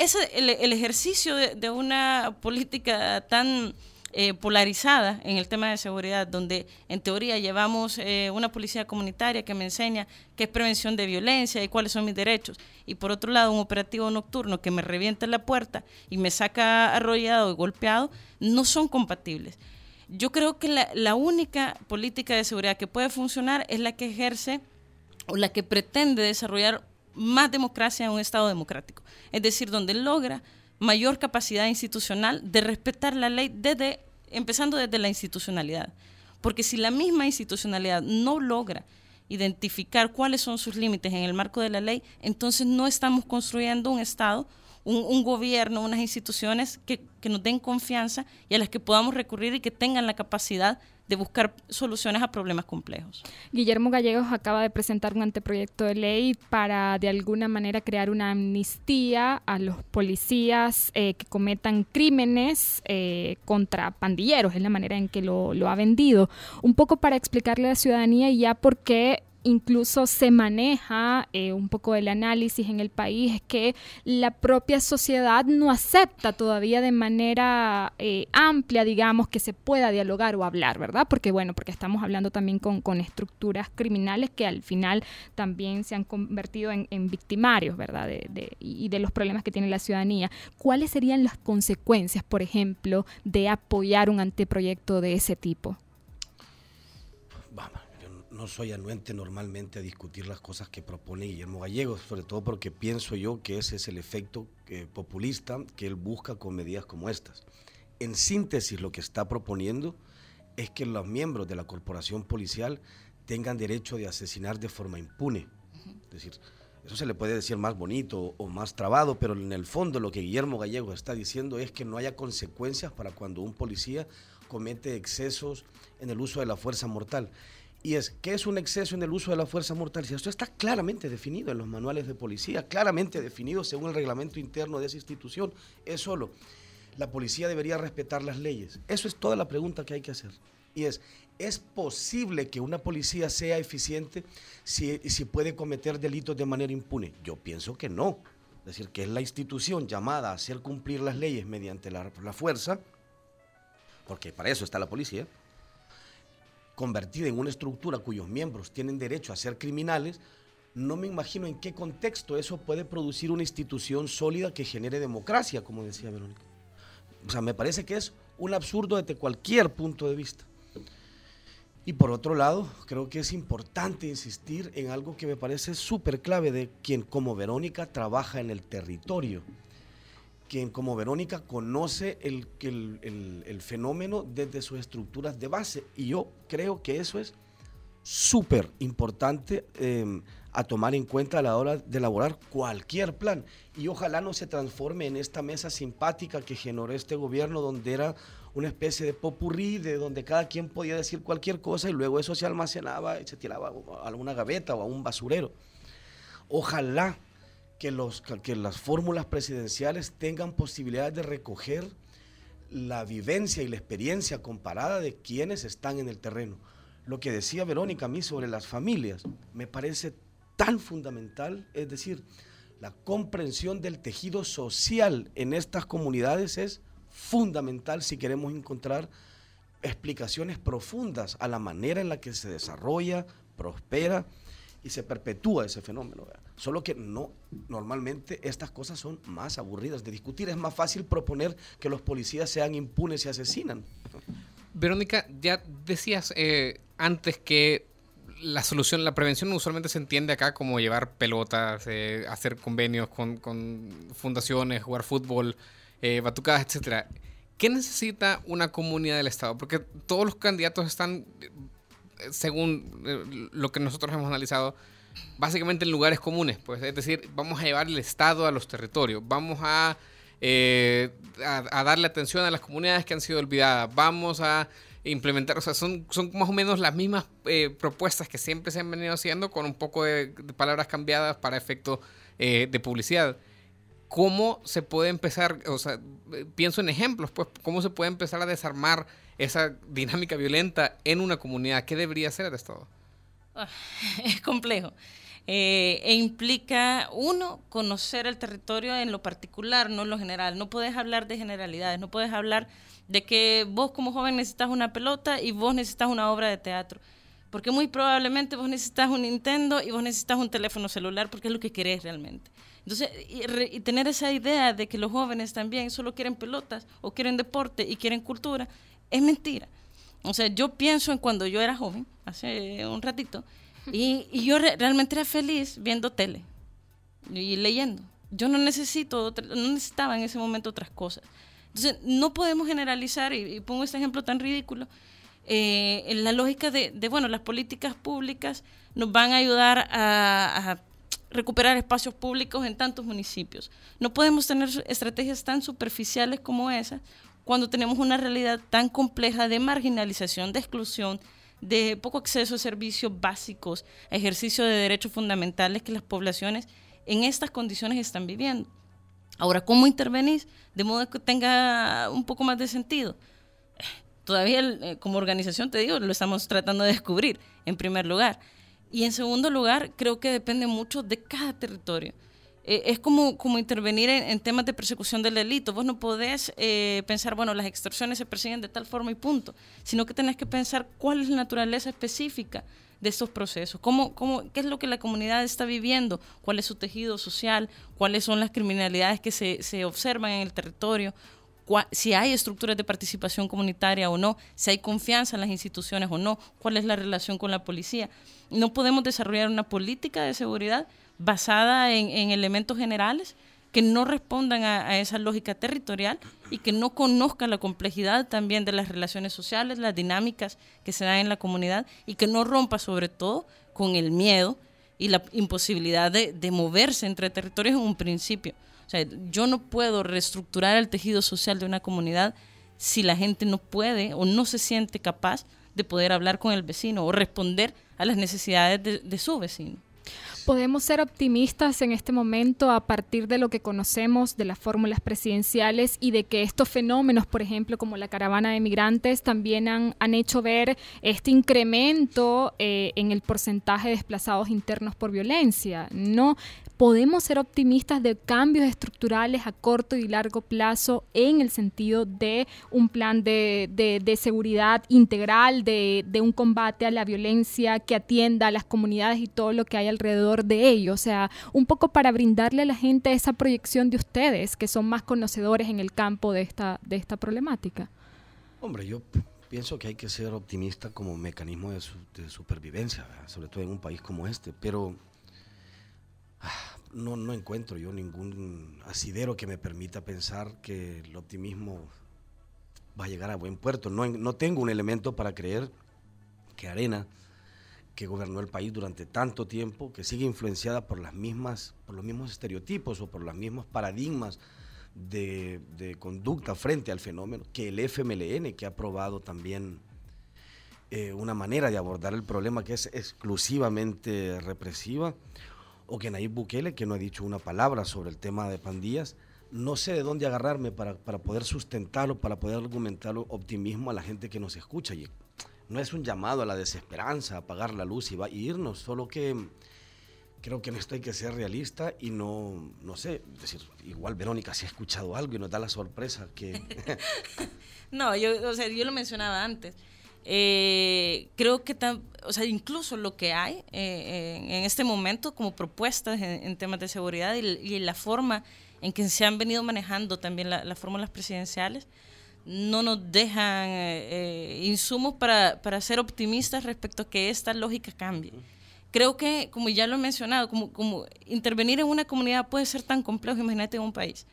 C: ese, el, ejercicio de una política tan eh, polarizada en el tema de seguridad, donde en teoría llevamos eh, una policía comunitaria que me enseña qué es prevención de violencia y cuáles son mis derechos, y por otro lado un operativo nocturno que me revienta la puerta y me saca arrollado y golpeado, no son compatibles. Yo creo que la, la única política de seguridad que puede funcionar es la que ejerce o la que pretende desarrollar más democracia en un Estado democrático, es decir, donde logra mayor capacidad institucional de respetar la ley desde, empezando desde la institucionalidad. Porque si la misma institucionalidad no logra identificar cuáles son sus límites en el marco de la ley, entonces no estamos construyendo un Estado, un, gobierno, unas instituciones que, que nos den confianza y a las que podamos recurrir y que tengan la capacidad de buscar soluciones a problemas complejos.
D: Guillermo Gallegos acaba de presentar un anteproyecto de ley para de alguna manera crear una amnistía a los policías eh, que cometan crímenes eh, contra pandilleros, es la manera en que lo, lo ha vendido. Un poco para explicarle a la ciudadanía ya por qué incluso se maneja eh, un poco el análisis en el país es que la propia sociedad no acepta todavía de manera eh, amplia, digamos, que se pueda dialogar o hablar, ¿verdad? Porque bueno, porque estamos hablando también con, estructuras criminales que al final también se han convertido en, victimarios, ¿verdad? y de los problemas que tiene la ciudadanía. ¿Cuáles serían las consecuencias, por ejemplo, de apoyar un anteproyecto de ese tipo?
E: No soy anuente normalmente a discutir las cosas que propone Guillermo Gallegos, sobre todo porque pienso yo que ese es el efecto eh, populista que él busca con medidas como estas. En síntesis, lo que está proponiendo es que los miembros de la corporación policial tengan derecho de asesinar de forma impune. Es decir, eso se le puede decir más bonito o más trabado, pero en el fondo lo que Guillermo Gallegos está diciendo es que no haya consecuencias para cuando un policía comete excesos en el uso de la fuerza mortal. Y es, ¿qué es un exceso en el uso de la fuerza mortal? Si esto está claramente definido en los manuales de policía, claramente definido según el reglamento interno de esa institución, es solo, la policía debería respetar las leyes. Eso es toda la pregunta que hay que hacer. Y es, ¿es posible que una policía sea eficiente si, si puede cometer delitos de manera impune? Yo pienso que no. Es decir, que es la institución llamada a hacer cumplir las leyes mediante la, la fuerza, porque para eso está la policía, convertida en una estructura cuyos miembros tienen derecho a ser criminales, no me imagino en qué contexto eso puede producir una institución sólida que genere democracia, como decía Verónica. O sea, me parece que es un absurdo desde cualquier punto de vista. Y por otro lado, creo que es importante insistir en algo que me parece súper clave de quien como Verónica trabaja en el territorio quien como Verónica conoce el, el, el, fenómeno desde sus estructuras de base. Y yo creo que eso es súper importante em, a tomar en cuenta a la hora de elaborar cualquier plan. Y ojalá no se transforme en esta mesa simpática que generó este gobierno, donde era una especie de popurrí, de donde cada quien podía decir cualquier cosa y luego eso se almacenaba y se tiraba a alguna gaveta o a un basurero. Ojalá que, las fórmulas presidenciales tengan posibilidades de recoger la vivencia y la experiencia comparada de quienes están en el terreno. Lo que decía Verónica a mí sobre las familias me parece tan fundamental, es decir, la comprensión del tejido social en estas comunidades es fundamental si queremos encontrar explicaciones profundas a la manera en la que se desarrolla, prospera y se perpetúa ese fenómeno. Solo que no, normalmente estas cosas son más aburridas de discutir. Es más fácil proponer que los policías sean impunes y asesinan.
B: Verónica, ya decías eh, antes que la solución, la prevención usualmente se entiende acá como llevar pelotas, eh, hacer convenios con, fundaciones, jugar fútbol, eh, batucadas, etcétera. ¿Qué necesita una comunidad del Estado? Porque todos los candidatos están según lo que nosotros hemos analizado, básicamente en lugares comunes, pues es decir, vamos a llevar el Estado a los territorios, vamos a eh, darle atención a las comunidades que han sido olvidadas, vamos a implementar, o sea, son, son más o menos las mismas eh, propuestas que siempre se han venido haciendo con un poco de, palabras cambiadas para efecto eh, de publicidad. ¿Cómo se puede empezar, o sea, pienso en ejemplos, pues, cómo se puede empezar a desarmar esa dinámica violenta en una comunidad? ¿Qué debería hacer el Estado?
C: Es complejo. Eh, e implica, uno, conocer el territorio en lo particular, no en lo general. No puedes hablar de generalidades, no puedes hablar de que vos como joven necesitas una pelota y vos necesitas una obra de teatro. Porque muy probablemente vos necesitas un Nintendo y vos necesitas un teléfono celular porque es lo que querés realmente. Entonces, y, tener esa idea de que los jóvenes también solo quieren pelotas o quieren deporte y quieren cultura, es mentira. O sea, yo pienso en cuando yo era joven, hace un ratito, y, yo realmente era feliz viendo tele y leyendo. Yo no necesito, no necesitaba en ese momento otras cosas. Entonces, no podemos generalizar, y, pongo este ejemplo tan ridículo, eh, en la lógica de, bueno, las políticas públicas nos van a ayudar a, a recuperar espacios públicos en tantos municipios. No podemos tener estrategias tan superficiales como esas cuando tenemos una realidad tan compleja de marginalización, de exclusión, de poco acceso a servicios básicos, a ejercicio de derechos fundamentales que las poblaciones en estas condiciones están viviendo. Ahora, ¿cómo intervenís de modo que tenga un poco más de sentido? Todavía eh, como organización, te digo, lo estamos tratando de descubrir, en primer lugar. Y en segundo lugar, creo que depende mucho de cada territorio. Eh, es como, como intervenir en, temas de persecución del delito. Vos no podés eh, pensar, bueno, las extorsiones se persiguen de tal forma y punto, sino que tenés que pensar cuál es la naturaleza específica de estos procesos, cómo, cómo, qué es lo que la comunidad está viviendo, cuál es su tejido social, cuáles son las criminalidades que se, se observan en el territorio, si hay estructuras de participación comunitaria o no, si hay confianza en las instituciones o no, cuál es la relación con la policía. No podemos desarrollar una política de seguridad basada en, elementos generales que no respondan a, esa lógica territorial y que no conozcan la complejidad también de las relaciones sociales, las dinámicas que se dan en la comunidad y que no rompa sobre todo con el miedo y la imposibilidad de, de moverse entre territorios en un principio. O sea, yo no puedo reestructurar el tejido social de una comunidad si la gente no puede o no se siente capaz de poder hablar con el vecino o responder a las necesidades de su vecino.
D: ¿Podemos ser optimistas en este momento a partir de lo que conocemos de las fórmulas presidenciales y de que estos fenómenos, por ejemplo, como la caravana de migrantes, también han, han hecho ver este incremento eh, en el porcentaje de desplazados internos por violencia? ¿No? podemos ser optimistas de cambios estructurales a corto y largo plazo en el sentido de un plan de, de, seguridad integral, de, de, un combate a la violencia que atienda a las comunidades y todo lo que hay alrededor de ello. O sea, un poco para brindarle a la gente esa proyección de ustedes, que son más conocedores en el campo de esta, de esta problemática.
E: Hombre, yo pienso que hay que ser optimista como mecanismo de, supervivencia, sobre todo en un país como este, pero no, no encuentro yo ningún asidero que me permita pensar que el optimismo va a llegar a buen puerto. No, no tengo un elemento para creer que Arena, que gobernó el país durante tanto tiempo, que sigue influenciada por, las mismas, por los mismos estereotipos o por los mismos paradigmas de, conducta frente al fenómeno, que el FMLN, que ha probado también eh, una manera de abordar el problema que es exclusivamente represiva, o que Nayib Bukele, que no ha dicho una palabra sobre el tema de pandillas, no sé de dónde agarrarme para, para poder sustentarlo, para poder argumentar optimismo a la gente que nos escucha. Y no es un llamado a la desesperanza, apagar la luz y, va, a irnos, solo que creo que en esto hay que ser realista y no, no sé, decir, igual Verónica si ha escuchado algo y nos da la sorpresa que...
C: no, yo, o sea, yo lo mencionaba antes. Eh, creo que, o sea, incluso lo que hay eh, en este momento como propuestas en, temas de seguridad y, la forma en que se han venido manejando también las fórmulas presidenciales, no nos dejan eh, insumos para, para, ser optimistas respecto a que esta lógica cambie. Creo que, como ya lo he mencionado, como, como intervenir en una comunidad puede ser tan complejo, imagínate en un país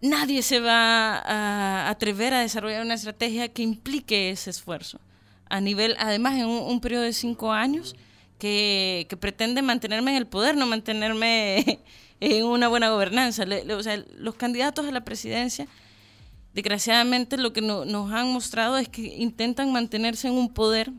C: nadie se va a atrever a desarrollar una estrategia que implique ese esfuerzo. A nivel, además, en un, periodo de cinco años, que, que pretende mantenerme en el poder, no mantenerme en una buena gobernanza. o sea, los candidatos a la presidencia, desgraciadamente lo que nos han mostrado es que intentan mantenerse en un poder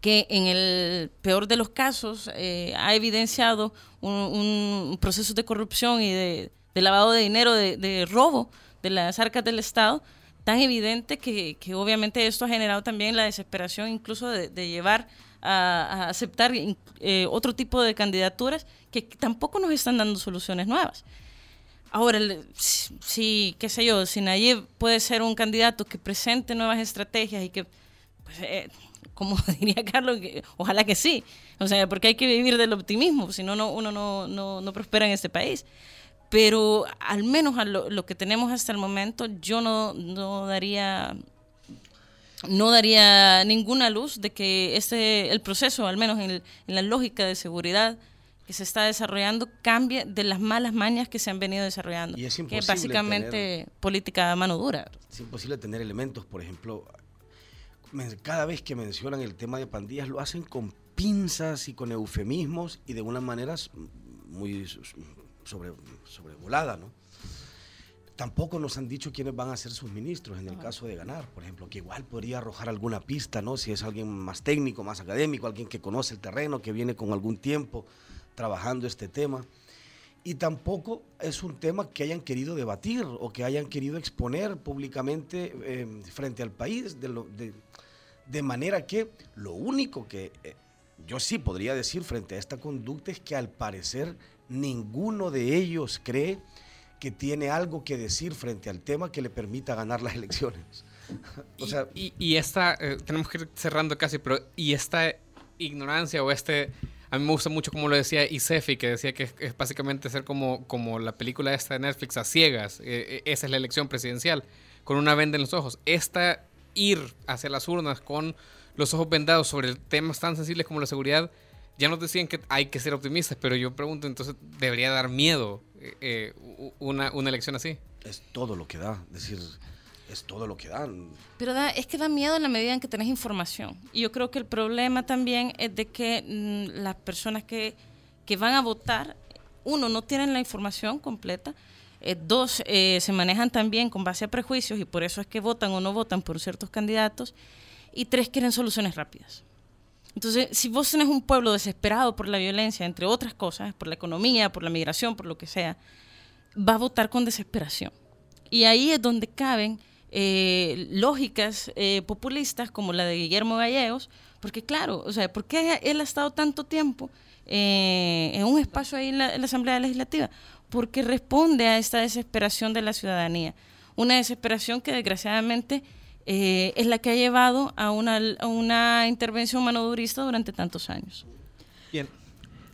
C: que en el peor de los casos eh, ha evidenciado un, proceso de corrupción y de, lavado de dinero, de, robo de las arcas del Estado, tan evidente que, que, obviamente esto ha generado también la desesperación incluso de, llevar a, aceptar eh, otro tipo de candidaturas que tampoco nos están dando soluciones nuevas. Ahora, si, qué sé yo, si Nayib puede ser un candidato que presente nuevas estrategias y que, pues, eh, como diría Carlos, ojalá que sí, o sea, porque hay que vivir del optimismo, si no, uno no, no, no, prospera en este país. Pero al menos a lo, que tenemos hasta el momento, yo no, no daría no daría ninguna luz de que este el proceso, al menos en, en, la lógica de seguridad que se está desarrollando, cambie de las malas mañas que se han venido desarrollando.
E: Y es
C: que es básicamente política a mano dura.
E: Es imposible tener elementos, por ejemplo, cada vez que mencionan el tema de pandillas lo hacen con pinzas y con eufemismos y de una manera muy sobre, sobrevolada, ¿no? Tampoco nos han dicho quiénes van a ser sus ministros en el caso de ganar, por ejemplo, que igual podría arrojar alguna pista, ¿no? Si es alguien más técnico, más académico, alguien que conoce el terreno, que viene con algún tiempo trabajando este tema. Y tampoco es un tema que hayan querido debatir o que hayan querido exponer públicamente eh, frente al país, de, de, manera que lo único que eh, yo sí podría decir frente a esta conducta es que al parecer ninguno de ellos cree que tiene algo que decir frente al tema que le permita ganar las elecciones.
B: o sea, y, esta, eh, tenemos que ir cerrando casi, pero y esta ignorancia o este, a mí me gusta mucho como lo decía Isefi, que decía que es, básicamente ser como, como la película esta de Netflix a ciegas, eh, eh, esa es la elección presidencial, con una venda en los ojos. Esta ir hacia las urnas con los ojos vendados sobre temas tan sensibles como la seguridad, ya nos decían que hay que ser optimistas, pero yo pregunto, entonces, ¿debería dar miedo eh, una, una, elección así?
E: Es todo lo que da, decir, es todo lo que dan.
C: Pero es que da miedo en la medida en que tenés información. Y yo creo que el problema también es de que mm, las personas que, que, van a votar, uno, no tienen la información completa, eh, dos, se manejan también con base a prejuicios y por eso es que votan o no votan por ciertos candidatos, y tres, quieren soluciones rápidas. Entonces, si vos tenés un pueblo desesperado por la violencia, entre otras cosas, por la economía, por la migración, por lo que sea, va a votar con desesperación. Y ahí es donde caben eh, lógicas eh, populistas como la de Guillermo Gallegos, porque claro, o sea, ¿por qué él ha estado tanto tiempo eh, en un espacio ahí en la, Asamblea Legislativa? Porque responde a esta desesperación de la ciudadanía, una desesperación que desgraciadamente eh, es la que ha llevado a una, una intervención manodurista durante tantos años.
D: Bien.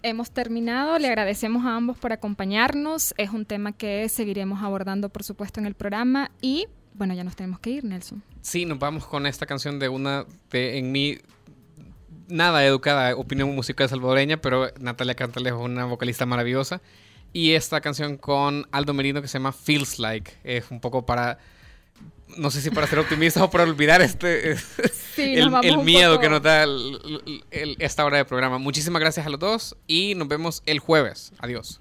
D: Hemos terminado, le agradecemos a ambos por acompañarnos, es un tema que seguiremos abordando por supuesto en el programa y bueno, ya nos tenemos que ir, Nelson.
B: Sí, nos vamos con esta canción de una, de, en mi nada educada opinión musical salvadoreña, pero Natalia Cantalejo es una vocalista maravillosa. Y esta canción con Aldo Merino que se llama Feels Like. Es un poco para no sé si para ser optimista o para olvidar este el, miedo que nos da esta hora de programa. Muchísimas gracias a los dos y nos vemos el jueves. Adiós.